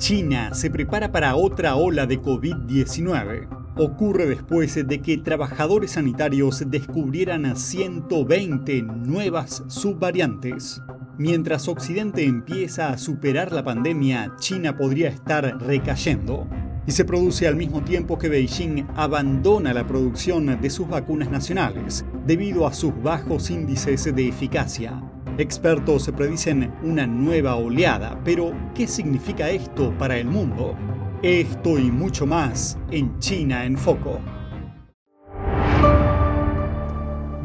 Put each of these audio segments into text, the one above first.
China se prepara para otra ola de COVID-19. Ocurre después de que trabajadores sanitarios descubrieran 120 nuevas subvariantes. Mientras Occidente empieza a superar la pandemia, China podría estar recayendo. Y se produce al mismo tiempo que Beijing abandona la producción de sus vacunas nacionales debido a sus bajos índices de eficacia. Expertos predicen una nueva oleada, pero ¿qué significa esto para el mundo? Esto y mucho más en China en Foco.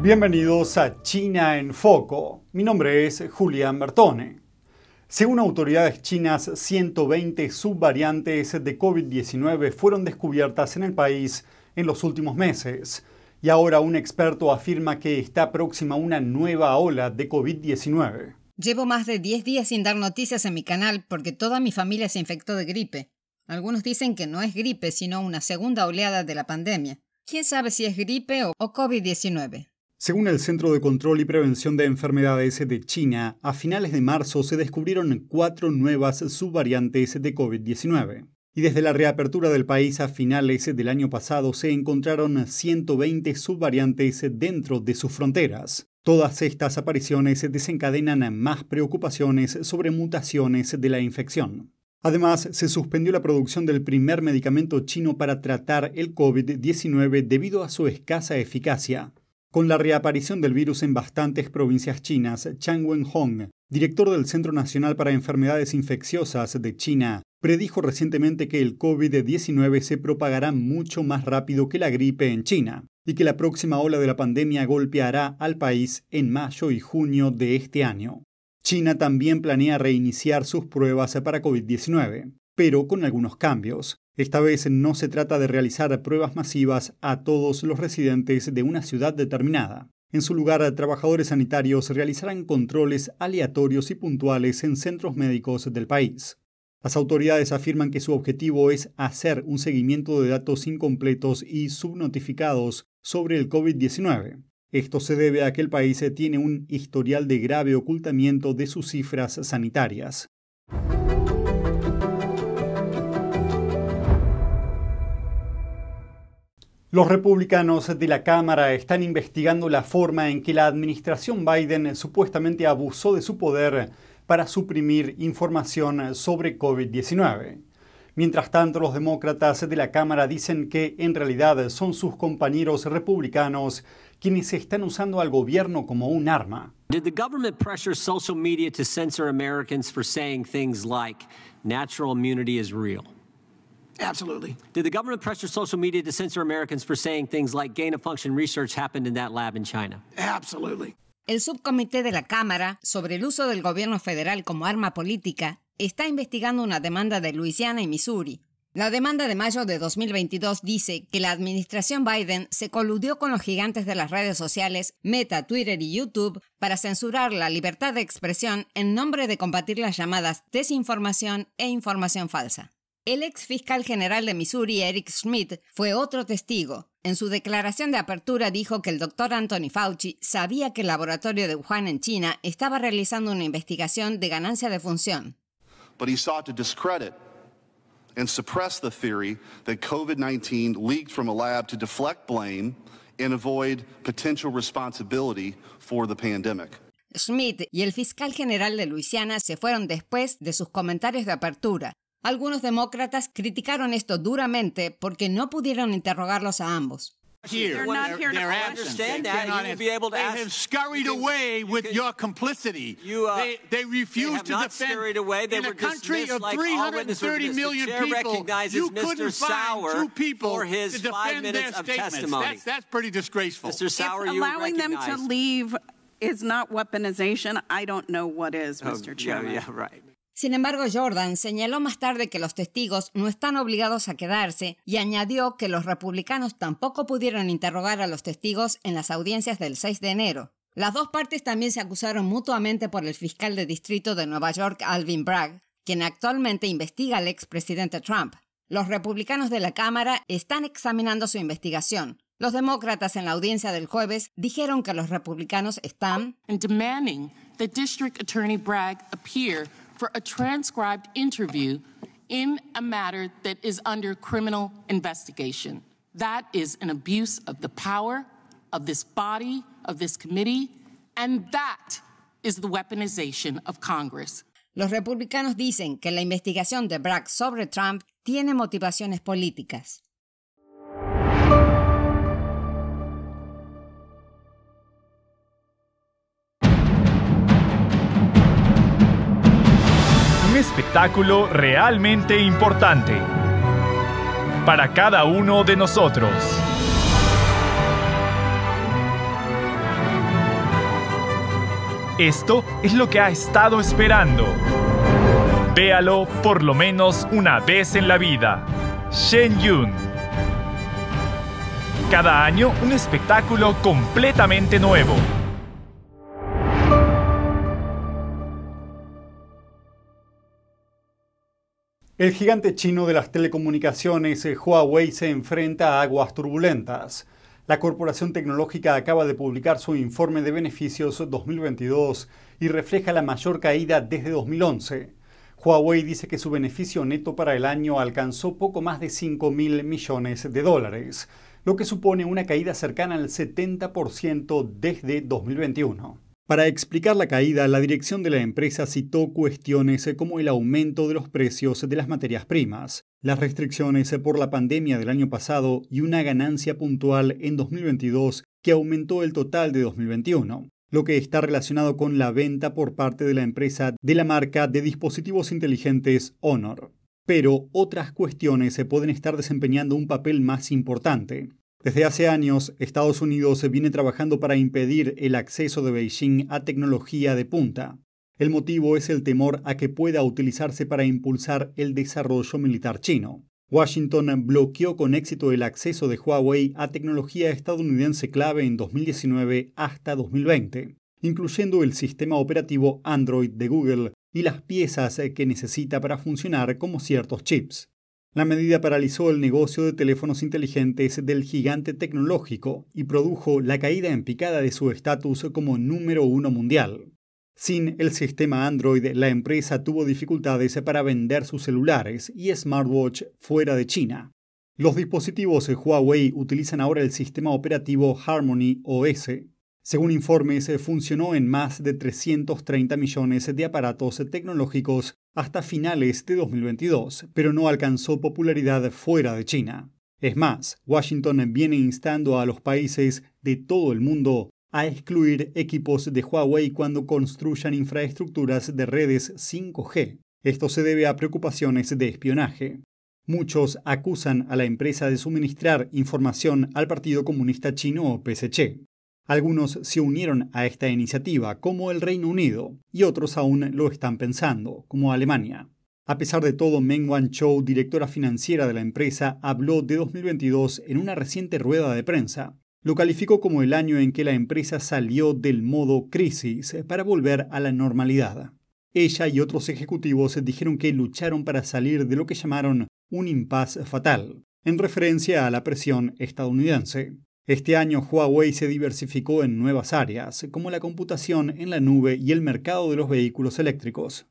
Bienvenidos a China en Foco. Mi nombre es Julián Bertone. Según autoridades chinas, 120 subvariantes de COVID-19 fueron descubiertas en el país en los últimos meses y ahora un experto afirma que está próxima una nueva ola de COVID-19. Llevo más de 10 días sin dar noticias en mi canal porque toda mi familia se infectó de gripe. Algunos dicen que no es gripe, sino una segunda oleada de la pandemia. ¿Quién sabe si es gripe o, COVID-19? Según el Centro de Control y Prevención de Enfermedades de China, a finales de marzo se descubrieron cuatro nuevas subvariantes de COVID-19 y desde la reapertura del país a finales del año pasado se encontraron 120 subvariantes dentro de sus fronteras. Todas estas apariciones desencadenan más preocupaciones sobre mutaciones de la infección. Además, se suspendió la producción del primer medicamento chino para tratar el COVID-19 debido a su escasa eficacia. Con la reaparición del virus en bastantes provincias chinas, Chang Wen-hong, director del Centro Nacional para Enfermedades Infecciosas de China, predijo recientemente que el COVID-19 se propagará mucho más rápido que la gripe en China y que la próxima ola de la pandemia golpeará al país en mayo y junio de este año. China también planea reiniciar sus pruebas para COVID-19, pero con algunos cambios. Esta vez no se trata de realizar pruebas masivas a todos los residentes de una ciudad determinada. En su lugar, trabajadores sanitarios realizarán controles aleatorios y puntuales en centros médicos del país. Las autoridades afirman que su objetivo es hacer un seguimiento de datos incompletos y subnotificados sobre el COVID-19. Esto se debe a que el país tiene un historial de grave ocultamiento de sus cifras sanitarias. Los republicanos de la Cámara están investigando la forma en que la administración Biden supuestamente abusó de su poder para suprimir información sobre COVID-19. Mientras tanto, los demócratas de la Cámara dicen que en realidad son sus compañeros republicanos quienes están usando al gobierno como un arma. Did the government pressure social media to censor Americans for saying things like natural immunity is real? Absolutely. Did the government pressure social media to censor Americans for saying things like gain of function research happened in that lab in China? Absolutely. El subcomité de la Cámara sobre el uso del gobierno federal como arma política está investigando una demanda de Luisiana y Missouri. La demanda de mayo de 2022 dice que la administración Biden se coludió con los gigantes de las redes sociales Meta, Twitter y YouTube para censurar la libertad de expresión en nombre de combatir las llamadas desinformación e información falsa. El ex fiscal general de Missouri, Eric Schmidt, fue otro testigo. En su declaración de apertura dijo que el doctor Anthony Fauci sabía que el laboratorio de Wuhan en China estaba realizando una investigación de ganancia de función. But he sought to discredit and suppress the theory that COVID-19 leaked from a lab to deflect blame and avoid potential responsibility for the pandemic. Schmidt y el fiscal general de Luisiana se fueron después de sus comentarios de apertura, algunos demócratas criticaron esto duramente porque no pudieron interrogarlos a ambos. Here. not here to understand that. You will be able to they ask, have scurried away with your complicity. You, uh, they, they refuse they have to defend. Scurried away. They in were a country of like 330 million people, you couldn't Mr. Sauer find two people for his to defend five their minutes of statements. testimony. That's, that's pretty disgraceful. Mr. Sauer, if you allowing them to leave is not weaponization, I don't know what is, Oh, Mr. yeah, Chairman. yeah, right. Sin embargo, Jordan señaló más tarde que los testigos no están obligados a quedarse y añadió que los republicanos tampoco pudieron interrogar a los testigos en las audiencias del 6 de enero. Las dos partes también se acusaron mutuamente por el fiscal de distrito de Nueva York, Alvin Bragg, quien actualmente investiga al expresidente Trump. Los republicanos de la Cámara están examinando su investigación. Los demócratas en la audiencia del jueves dijeron que los republicanos están and demanding that District Attorney Bragg appear for a transcribed interview in a matter that is under criminal investigation. That is an abuse of the power of this body, of this committee, and that is the weaponization of Congress. Los republicanos dicen que la investigación de Bragg sobre Trump tiene motivaciones políticas. Un espectáculo realmente importante para cada uno de nosotros. Esto es lo que ha estado esperando. Véalo por lo menos una vez en la vida. Shen Yun. Cada año un espectáculo completamente nuevo. El gigante chino de las telecomunicaciones eh, Huawei se enfrenta a aguas turbulentas. La corporación tecnológica acaba de publicar su informe de beneficios 2022 y refleja la mayor caída desde 2011. Huawei dice que su beneficio neto para el año alcanzó poco más de 5 mil millones de dólares, lo que supone una caída cercana al 70% desde 2021. Para explicar la caída, la dirección de la empresa citó cuestiones como el aumento de los precios de las materias primas, las restricciones por la pandemia del año pasado y una ganancia puntual en 2022 que aumentó el total de 2021, lo que está relacionado con la venta por parte de la empresa de la marca de dispositivos inteligentes Honor. Pero otras cuestiones se pueden estar desempeñando un papel más importante. Desde hace años, Estados Unidos viene trabajando para impedir el acceso de Beijing a tecnología de punta. El motivo es el temor a que pueda utilizarse para impulsar el desarrollo militar chino. Washington bloqueó con éxito el acceso de Huawei a tecnología estadounidense clave en 2019 hasta 2020, incluyendo el sistema operativo Android de Google y las piezas que necesita para funcionar como ciertos chips. La medida paralizó el negocio de teléfonos inteligentes del gigante tecnológico y produjo la caída en picada de su estatus como número uno mundial. Sin el sistema Android, la empresa tuvo dificultades para vender sus celulares y smartwatch fuera de China. Los dispositivos Huawei utilizan ahora el sistema operativo Harmony OS, según informes, funcionó en más de 330 millones de aparatos tecnológicos hasta finales de 2022, pero no alcanzó popularidad fuera de China. Es más, Washington viene instando a los países de todo el mundo a excluir equipos de Huawei cuando construyan infraestructuras de redes 5G. Esto se debe a preocupaciones de espionaje. Muchos acusan a la empresa de suministrar información al Partido Comunista Chino o PSC. Algunos se unieron a esta iniciativa, como el Reino Unido, y otros aún lo están pensando, como Alemania. A pesar de todo, Meng Wanzhou, directora financiera de la empresa, habló de 2022 en una reciente rueda de prensa. Lo calificó como el año en que la empresa salió del modo crisis para volver a la normalidad. Ella y otros ejecutivos dijeron que lucharon para salir de lo que llamaron un impas fatal, en referencia a la presión estadounidense. Este año Huawei se diversificó en nuevas áreas, como la computación en la nube y el mercado de los vehículos eléctricos.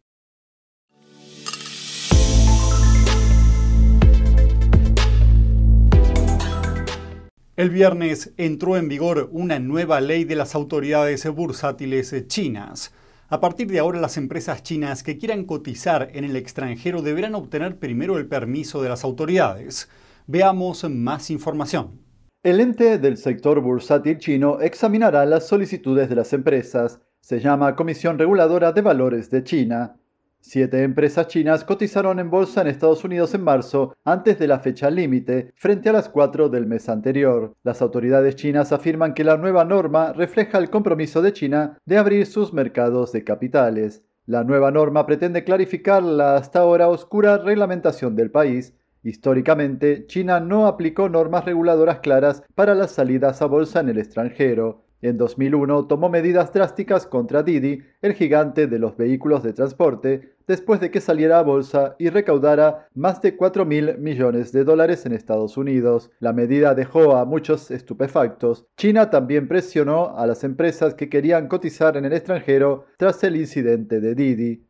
El viernes entró en vigor una nueva ley de las autoridades bursátiles chinas. A partir de ahora, las empresas chinas que quieran cotizar en el extranjero deberán obtener primero el permiso de las autoridades. Veamos más información. El ente del sector bursátil chino examinará las solicitudes de las empresas. Se llama Comisión Reguladora de Valores de China. Siete empresas chinas cotizaron en bolsa en Estados Unidos en marzo, antes de la fecha límite, frente a las cuatro del mes anterior. Las autoridades chinas afirman que la nueva norma refleja el compromiso de China de abrir sus mercados de capitales. La nueva norma pretende clarificar la hasta ahora oscura reglamentación del país Históricamente, China no aplicó normas reguladoras claras para las salidas a bolsa en el extranjero. En 2001 tomó medidas drásticas contra Didi, el gigante de los vehículos de transporte, después de que saliera a bolsa y recaudara más de 4 mil millones de dólares en Estados Unidos. La medida dejó a muchos estupefactos. China también presionó a las empresas que querían cotizar en el extranjero tras el incidente de Didi.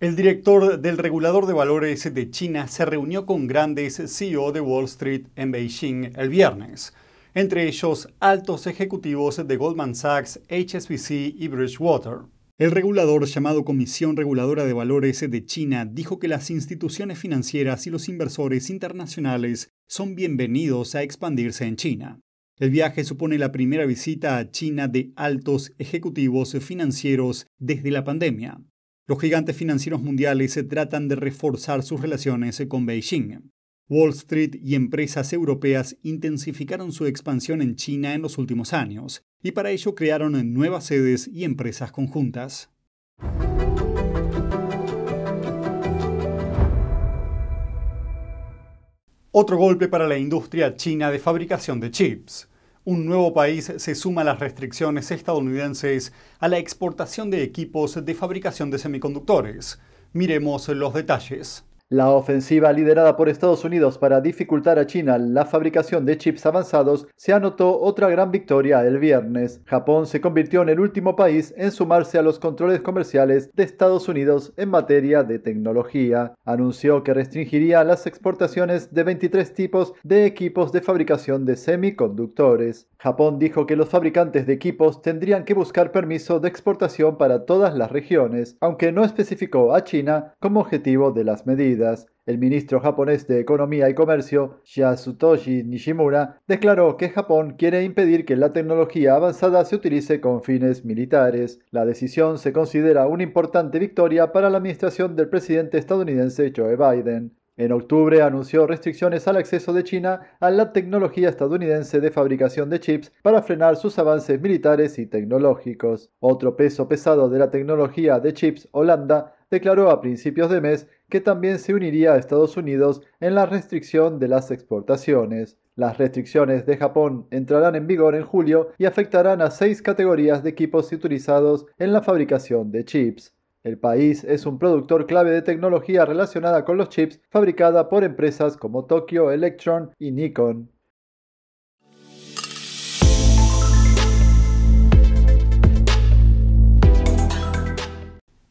El director del regulador de valores de China se reunió con grandes CEO de Wall Street en Beijing el viernes, entre ellos altos ejecutivos de Goldman Sachs, HSBC y Bridgewater. El regulador llamado Comisión Reguladora de Valores de China dijo que las instituciones financieras y los inversores internacionales son bienvenidos a expandirse en China. El viaje supone la primera visita a China de altos ejecutivos financieros desde la pandemia. Los gigantes financieros mundiales se tratan de reforzar sus relaciones con Beijing. Wall Street y empresas europeas intensificaron su expansión en China en los últimos años, y para ello crearon nuevas sedes y empresas conjuntas. Otro golpe para la industria china de fabricación de chips un nuevo país se suma a las restricciones estadounidenses a la exportación de equipos de fabricación de semiconductores. Miremos los detalles. La ofensiva liderada por Estados Unidos para dificultar a China la fabricación de chips avanzados se anotó otra gran victoria el viernes. Japón se convirtió en el último país en sumarse a los controles comerciales de Estados Unidos en materia de tecnología. Anunció que restringiría las exportaciones de 23 tipos de equipos de fabricación de semiconductores. Japón dijo que los fabricantes de equipos tendrían que buscar permiso de exportación para todas las regiones, aunque no especificó a China como objetivo de las medidas. El ministro japonés de Economía y Comercio, Yasutoshi Nishimura, declaró que Japón quiere impedir que la tecnología avanzada se utilice con fines militares. La decisión se considera una importante victoria para la administración del presidente estadounidense Joe Biden. En octubre anunció restricciones al acceso de China a la tecnología estadounidense de fabricación de chips para frenar sus avances militares y tecnológicos. Otro peso pesado de la tecnología de chips, Holanda, declaró a principios de mes que también se uniría a Estados Unidos en la restricción de las exportaciones. Las restricciones de Japón entrarán en vigor en julio y afectarán a seis categorías de equipos utilizados en la fabricación de chips. El país es un productor clave de tecnología relacionada con los chips fabricada por empresas como Tokyo Electron y Nikon.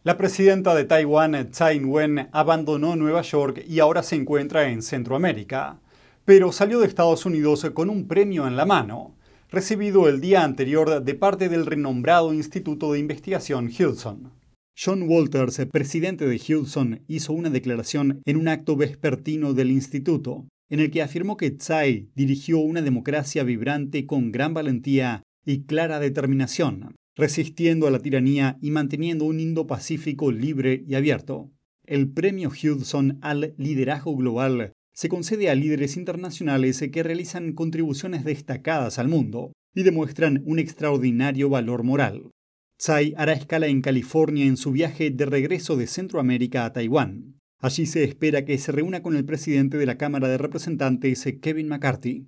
La presidenta de Taiwán, Tsai Ing-wen, abandonó Nueva York y ahora se encuentra en Centroamérica, pero salió de Estados Unidos con un premio en la mano, recibido el día anterior de parte del renombrado Instituto de Investigación Hudson. John Walters, presidente de Hudson, hizo una declaración en un acto vespertino del instituto, en el que afirmó que Tsai dirigió una democracia vibrante con gran valentía y clara determinación, resistiendo a la tiranía y manteniendo un Indo-Pacífico libre y abierto. El premio Hudson al liderazgo global se concede a líderes internacionales que realizan contribuciones destacadas al mundo y demuestran un extraordinario valor moral. Tsai hará escala en California en su viaje de regreso de Centroamérica a Taiwán. Allí se espera que se reúna con el presidente de la Cámara de Representantes, Kevin McCarthy.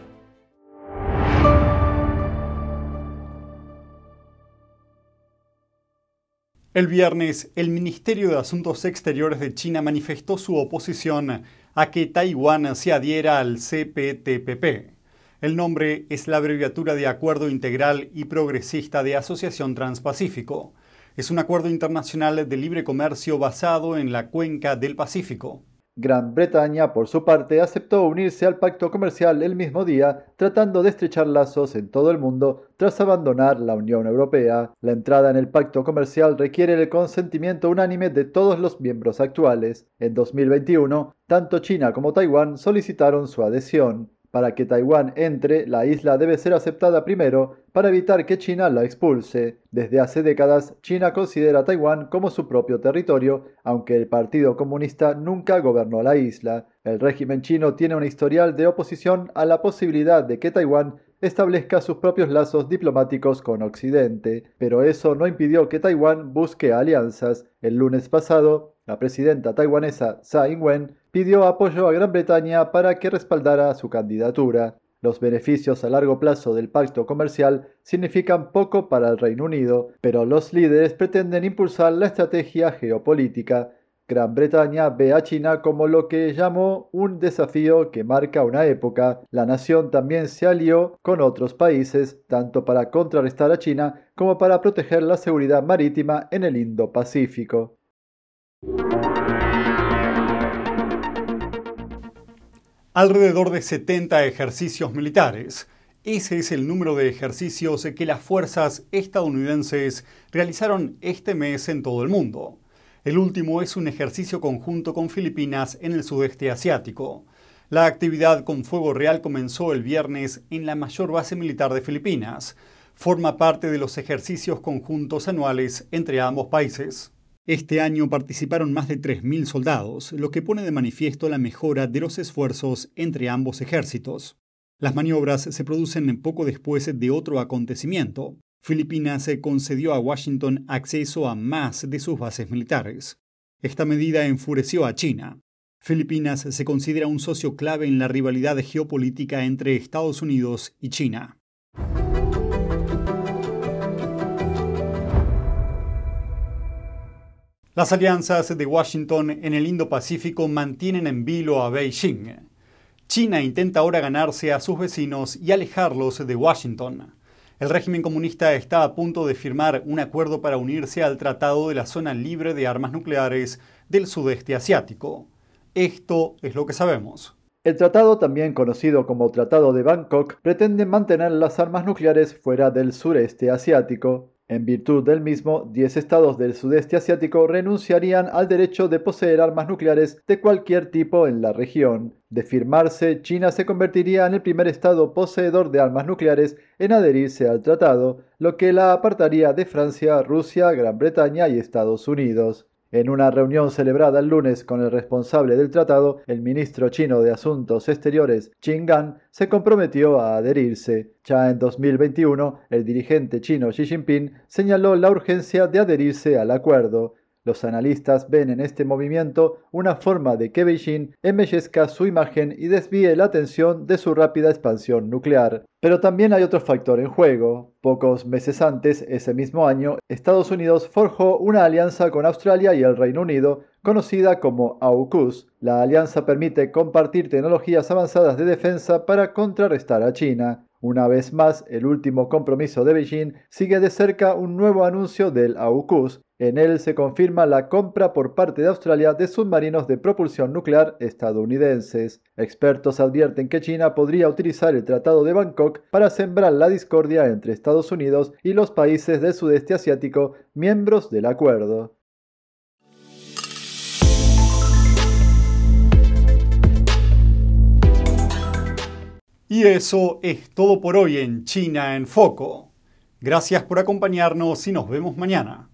El viernes, el Ministerio de Asuntos Exteriores de China manifestó su oposición a que Taiwán se adhiera al CPTPP. El nombre es la abreviatura de Acuerdo Integral y Progresista de Asociación Transpacífico. Es un acuerdo internacional de libre comercio basado en la cuenca del Pacífico. Gran Bretaña, por su parte, aceptó unirse al pacto comercial el mismo día, tratando de estrechar lazos en todo el mundo tras abandonar la Unión Europea. La entrada en el pacto comercial requiere el consentimiento unánime de todos los miembros actuales. En 2021, tanto China como Taiwán solicitaron su adhesión. Para que Taiwán entre, la isla debe ser aceptada primero para evitar que China la expulse. Desde hace décadas, China considera a Taiwán como su propio territorio, aunque el Partido Comunista nunca gobernó la isla. El régimen chino tiene un historial de oposición a la posibilidad de que Taiwán establezca sus propios lazos diplomáticos con Occidente, pero eso no impidió que Taiwán busque alianzas. El lunes pasado, la presidenta taiwanesa Tsai Ing-wen pidió apoyo a Gran Bretaña para que respaldara su candidatura. Los beneficios a largo plazo del pacto comercial significan poco para el Reino Unido, pero los líderes pretenden impulsar la estrategia geopolítica. Gran Bretaña ve a China como lo que llamó un desafío que marca una época. La nación también se alió con otros países, tanto para contrarrestar a China como para proteger la seguridad marítima en el Indo-Pacífico. Alrededor de 70 ejercicios militares. Ese es el número de ejercicios que las fuerzas estadounidenses realizaron este mes en todo el mundo. El último es un ejercicio conjunto con Filipinas en el sudeste asiático. La actividad con fuego real comenzó el viernes en la mayor base militar de Filipinas. Forma parte de los ejercicios conjuntos anuales entre ambos países. Este año participaron más de 3.000 soldados, lo que pone de manifiesto la mejora de los esfuerzos entre ambos ejércitos. Las maniobras se producen poco después de otro acontecimiento. Filipinas concedió a Washington acceso a más de sus bases militares. Esta medida enfureció a China. Filipinas se considera un socio clave en la rivalidad geopolítica entre Estados Unidos y China. Las alianzas de Washington en el Indo-Pacífico mantienen en vilo a Beijing. China intenta ahora ganarse a sus vecinos y alejarlos de Washington. El régimen comunista está a punto de firmar un acuerdo para unirse al Tratado de la Zona Libre de Armas Nucleares del Sudeste Asiático. Esto es lo que sabemos. El tratado, también conocido como Tratado de Bangkok, pretende mantener las armas nucleares fuera del sureste asiático. En virtud del mismo, 10 estados del sudeste asiático renunciarían al derecho de poseer armas nucleares de cualquier tipo en la región. De firmarse, China se convertiría en el primer estado poseedor de armas nucleares en adherirse al tratado, lo que la apartaría de Francia, Rusia, Gran Bretaña y Estados Unidos. En una reunión celebrada el lunes con el responsable del tratado, el ministro chino de Asuntos Exteriores, Qin Gang, se comprometió a adherirse. Ya en 2021, el dirigente chino Xi Jinping señaló la urgencia de adherirse al acuerdo. Los analistas ven en este movimiento una forma de que Beijing embellezca su imagen y desvíe la atención de su rápida expansión nuclear. Pero también hay otro factor en juego. Pocos meses antes, ese mismo año, Estados Unidos forjó una alianza con Australia y el Reino Unido, conocida como AUKUS. La alianza permite compartir tecnologías avanzadas de defensa para contrarrestar a China. Una vez más, el último compromiso de Beijing sigue de cerca un nuevo anuncio del AUKUS. En él se confirma la compra por parte de Australia de submarinos de propulsión nuclear estadounidenses. Expertos advierten que China podría utilizar el Tratado de Bangkok para sembrar la discordia entre Estados Unidos y los países del sudeste asiático miembros del acuerdo. Y eso es todo por hoy en China en Foco. Gracias por acompañarnos y nos vemos mañana.